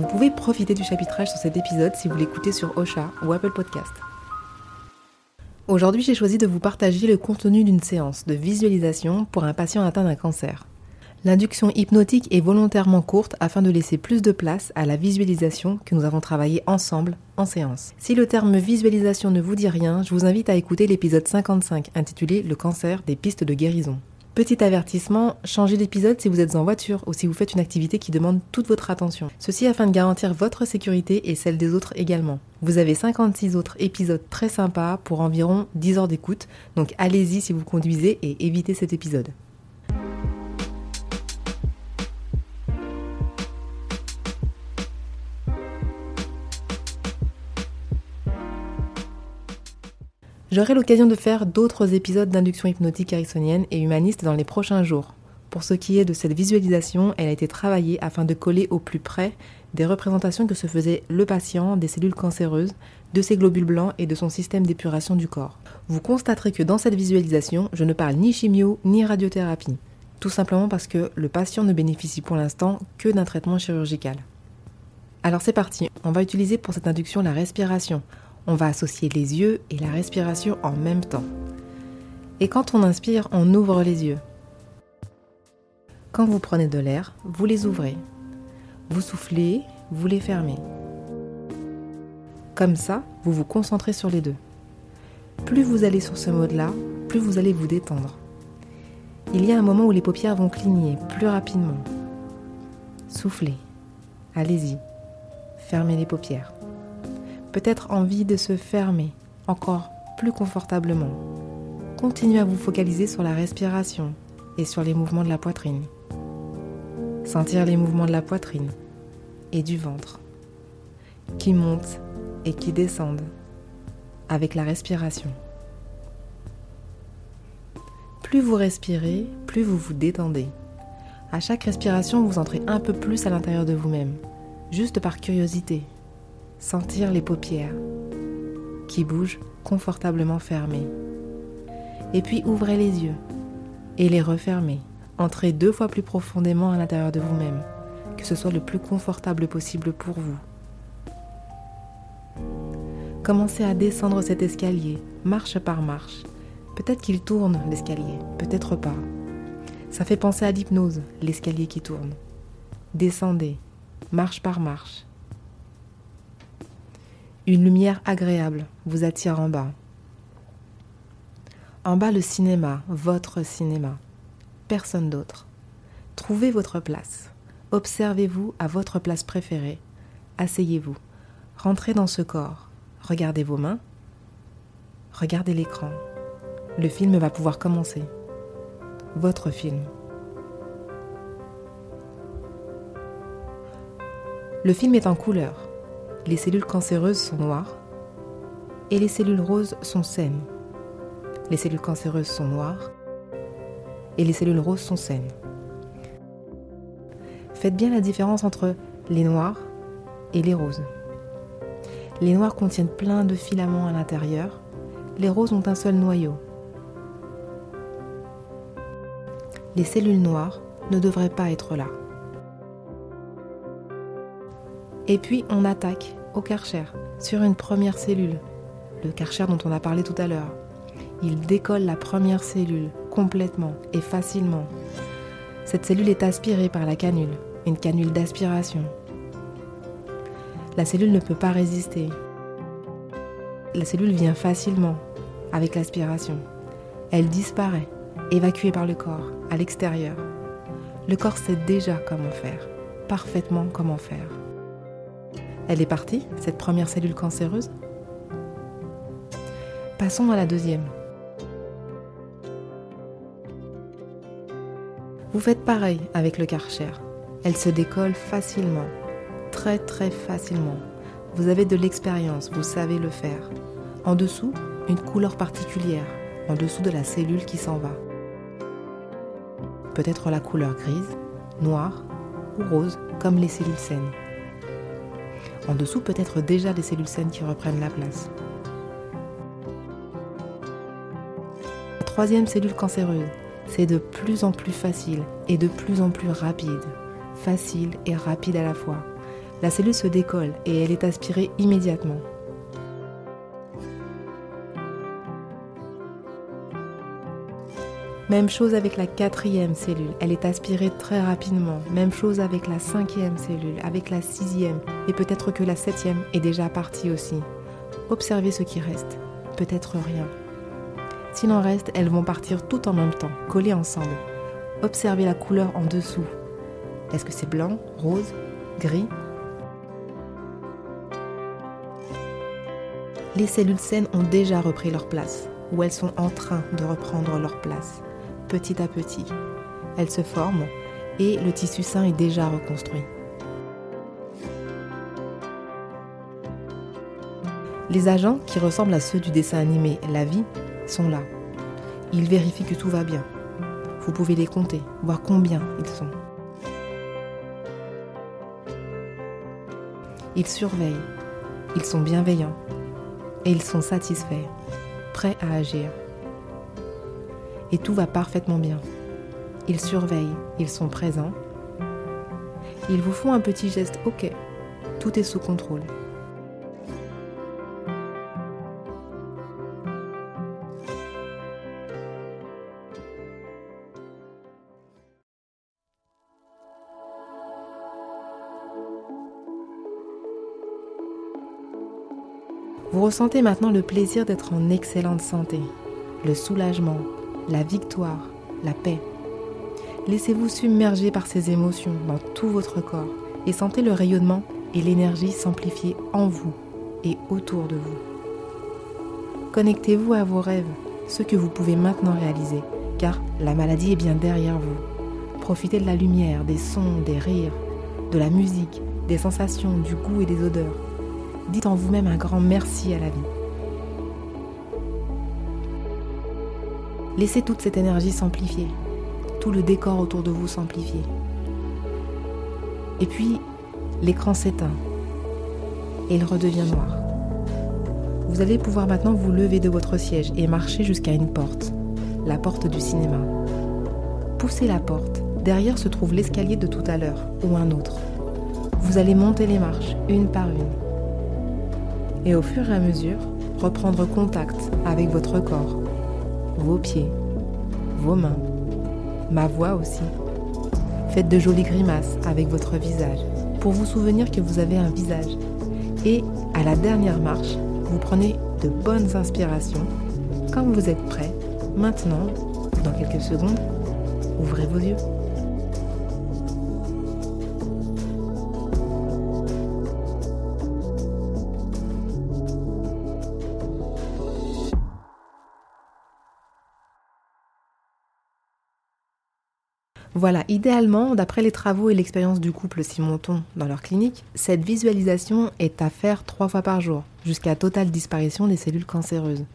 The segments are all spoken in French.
Vous pouvez profiter du chapitrage sur cet épisode si vous l'écoutez sur Ocha ou Apple Podcast. Aujourd'hui, j'ai choisi de vous partager le contenu d'une séance de visualisation pour un patient atteint d'un cancer. L'induction hypnotique est volontairement courte afin de laisser plus de place à la visualisation que nous avons travaillé ensemble en séance. Si le terme visualisation ne vous dit rien, je vous invite à écouter l'épisode 55 intitulé Le cancer des pistes de guérison. Petit avertissement, changez d'épisode si vous êtes en voiture ou si vous faites une activité qui demande toute votre attention. Ceci afin de garantir votre sécurité et celle des autres également. Vous avez 56 autres épisodes très sympas pour environ 10 heures d'écoute, donc allez-y si vous conduisez et évitez cet épisode. J'aurai l'occasion de faire d'autres épisodes d'induction hypnotique ericksonienne et humaniste dans les prochains jours. Pour ce qui est de cette visualisation, elle a été travaillée afin de coller au plus près des représentations que se faisait le patient des cellules cancéreuses, de ses globules blancs et de son système d'épuration du corps. Vous constaterez que dans cette visualisation, je ne parle ni chimio ni radiothérapie, tout simplement parce que le patient ne bénéficie pour l'instant que d'un traitement chirurgical. Alors c'est parti, on va utiliser pour cette induction la respiration. On va associer les yeux et la respiration en même temps. Et quand on inspire, on ouvre les yeux. Quand vous prenez de l'air, vous les ouvrez. Vous soufflez, vous les fermez. Comme ça, vous vous concentrez sur les deux. Plus vous allez sur ce mode-là, plus vous allez vous détendre. Il y a un moment où les paupières vont cligner plus rapidement. Soufflez. Allez-y. Fermez les paupières peut-être envie de se fermer encore plus confortablement. Continuez à vous focaliser sur la respiration et sur les mouvements de la poitrine. Sentir les mouvements de la poitrine et du ventre qui montent et qui descendent avec la respiration. Plus vous respirez, plus vous vous détendez. À chaque respiration, vous entrez un peu plus à l'intérieur de vous-même, juste par curiosité, sentir les paupières qui bougent confortablement fermées. Et puis ouvrez les yeux et les refermez. Entrez deux fois plus profondément à l'intérieur de vous-même, que ce soit le plus confortable possible pour vous. Commencez à descendre cet escalier, marche par marche. Peut-être qu'il tourne l'escalier, peut-être pas. Ça fait penser à l'hypnose, l'escalier qui tourne. Descendez, marche par marche. Une lumière agréable vous attire en bas. En bas, le cinéma, votre cinéma. Personne d'autre. Trouvez votre place. Observez-vous à votre place préférée. Asseyez-vous. Rentrez dans ce corps. Regardez vos mains. Regardez l'écran. Le film va pouvoir commencer. Votre film. Le film est en couleur les cellules cancéreuses sont noires et les cellules roses sont saines. Les cellules cancéreuses sont noires et les cellules roses sont saines. Faites bien la différence entre les noirs et les roses. Les noirs contiennent plein de filaments à l'intérieur, les roses ont un seul noyau. Les cellules noires ne devraient pas être là. Et puis on attaque au Karcher sur une première cellule, le Karcher dont on a parlé tout à l'heure. Il décolle la première cellule complètement et facilement. Cette cellule est aspirée par la canule, une canule d'aspiration. La cellule ne peut pas résister. La cellule vient facilement avec l'aspiration. Elle disparaît, évacuée par le corps, à l'extérieur. Le corps sait déjà comment faire, parfaitement comment faire. Elle est partie, cette première cellule cancéreuse Passons à la deuxième. Vous faites pareil avec le Karcher. Elle se décolle facilement, très très facilement. Vous avez de l'expérience, vous savez le faire. En dessous, une couleur particulière, en dessous de la cellule qui s'en va. Peut-être la couleur grise, noire ou rose, comme les cellules saines. En dessous, peut-être déjà des cellules saines qui reprennent la place. La troisième cellule cancéreuse, c'est de plus en plus facile et de plus en plus rapide. Facile et rapide à la fois. La cellule se décolle et elle est aspirée immédiatement. Même chose avec la quatrième cellule, elle est aspirée très rapidement. Même chose avec la cinquième cellule, avec la sixième, et peut-être que la septième est déjà partie aussi. Observez ce qui reste, peut-être rien. S'il en reste, elles vont partir tout en même temps, collées ensemble. Observez la couleur en dessous. Est-ce que c'est blanc, rose, gris? Les cellules saines ont déjà repris leur place, ou elles sont en train de reprendre leur place petit à petit. Elle se forme et le tissu sain est déjà reconstruit. Les agents qui ressemblent à ceux du dessin animé La vie sont là. Ils vérifient que tout va bien. Vous pouvez les compter, voir combien ils sont. Ils surveillent, ils sont bienveillants et ils sont satisfaits, prêts à agir et tout va parfaitement bien. Ils surveillent, ils sont présents. Ils vous font un petit geste, ok, tout est sous contrôle. Vous ressentez maintenant le plaisir d'être en excellente santé, le soulagement, la victoire, la paix. Laissez-vous submerger par ces émotions dans tout votre corps et sentez le rayonnement et l'énergie s'amplifier en vous et autour de vous. Connectez-vous à vos rêves, ceux que vous pouvez maintenant réaliser, car la maladie est bien derrière vous. Profitez de la lumière, des sons, des rires, de la musique, des sensations, du goût et des odeurs. Dites en vous-même un grand merci à la vie. Laissez toute cette énergie s'amplifier, tout le décor autour de vous s'amplifier. Et puis, l'écran s'éteint et il redevient noir. Vous allez pouvoir maintenant vous lever de votre siège et marcher jusqu'à une porte, la porte du cinéma. Poussez la porte. Derrière se trouve l'escalier de tout à l'heure ou un autre. Vous allez monter les marches une par une. Et au fur et à mesure, reprendre contact avec votre corps vos pieds, vos mains, ma voix aussi. Faites de jolies grimaces avec votre visage pour vous souvenir que vous avez un visage. Et à la dernière marche, vous prenez de bonnes inspirations. Quand vous êtes prêt, maintenant, dans quelques secondes, ouvrez vos yeux. Voilà, idéalement, d'après les travaux et l'expérience du couple Simonton dans leur clinique, cette visualisation est à faire trois fois par jour, jusqu'à totale disparition des cellules cancéreuses.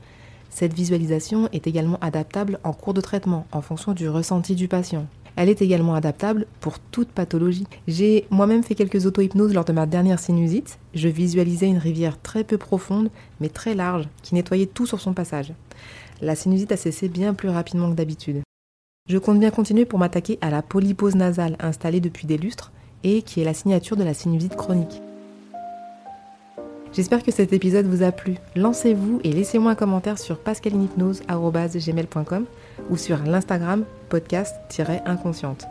Cette visualisation est également adaptable en cours de traitement, en fonction du ressenti du patient. Elle est également adaptable pour toute pathologie. J'ai moi-même fait quelques auto-hypnoses lors de ma dernière sinusite. Je visualisais une rivière très peu profonde, mais très large, qui nettoyait tout sur son passage. La sinusite a cessé bien plus rapidement que d'habitude. Je compte bien continuer pour m'attaquer à la polypose nasale installée depuis des lustres et qui est la signature de la sinusite chronique. J'espère que cet épisode vous a plu. Lancez-vous et laissez-moi un commentaire sur pascalinhypnose.gmail.com ou sur l'Instagram podcast-inconsciente.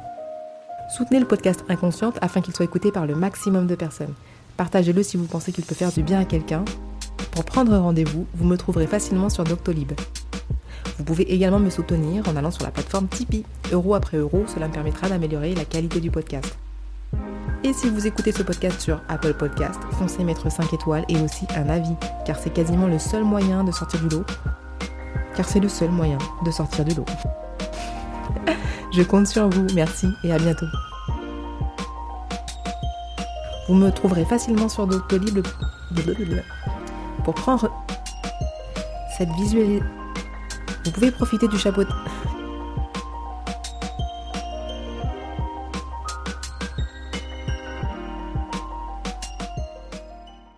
Soutenez le podcast Inconsciente afin qu'il soit écouté par le maximum de personnes. Partagez-le si vous pensez qu'il peut faire du bien à quelqu'un. Pour prendre rendez-vous, vous me trouverez facilement sur Doctolib. Vous pouvez également me soutenir en allant sur la plateforme Tipeee. Euro après euro, cela me permettra d'améliorer la qualité du podcast. Et si vous écoutez ce podcast sur Apple Podcast, foncez mettre 5 étoiles et aussi un avis, car c'est quasiment le seul moyen de sortir du lot. Car c'est le seul moyen de sortir du lot. Je compte sur vous, merci et à bientôt. Vous me trouverez facilement sur Doctolib Pour prendre cette visualisation, vous pouvez profiter du chapeau.